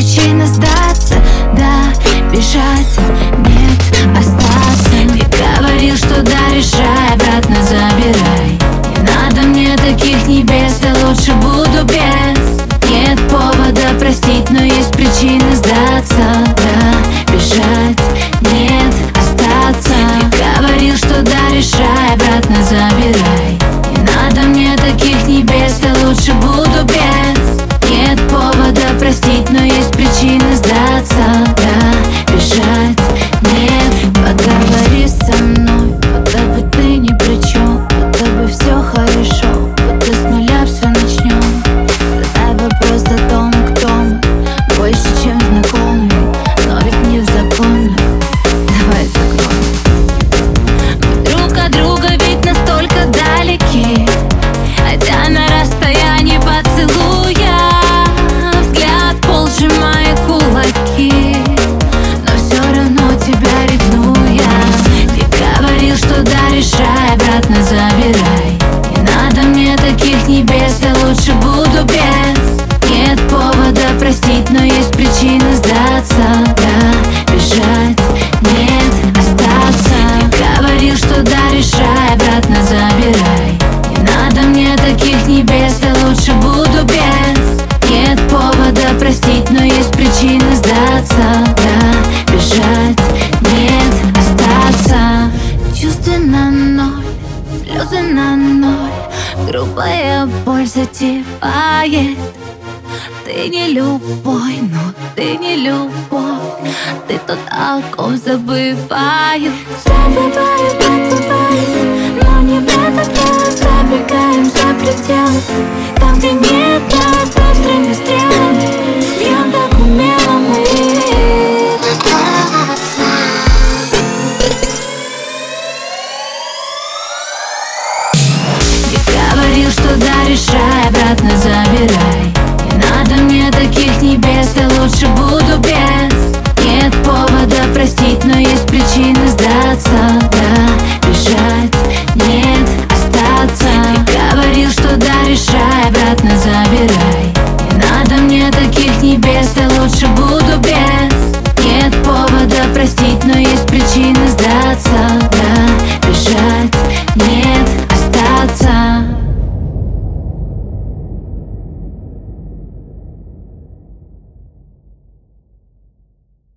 причины сдаться. Да, бежать, нет, остаться. Ты говорил, что да, решай, обратно забирай. Не надо мне таких небес, я лучше буду без. Нет повода простить, но есть причины сдаться. Да, бежать, нет, чем знакомый, но ведь не в законах. Давай закроем Мы друг от друга ведь настолько далеки Хотя на расстоянии поцелуя Взгляд пол сжимая кулаки. Но все равно тебя ревную я Ты говорил, что да, решай, обратно забирай. Не надо мне таких небес, я лучше буду без. Нет повода простить, но сдаться Да, бежать, нет, остаться. Ты говорил, что да, решай, обратно забирай. Не надо мне таких небес, я лучше буду без. Нет повода простить, но есть причины сдаться Да, бежать, нет, остаться. Чувства на ноль, слезы на ноль Грубая боль затевает Ты не любой, но ты не любовь Ты тот, о ком забываю Забываю, забываю Но не в этот раз Забегаем за пределы Там, где нет нас острыми стрелами Бьем так умело мы Я говорил, что да, решай, обратно забирай Надо мне таких небес, я лучше буду без. Нет повода простить, но есть причины сдаться Да, бежать,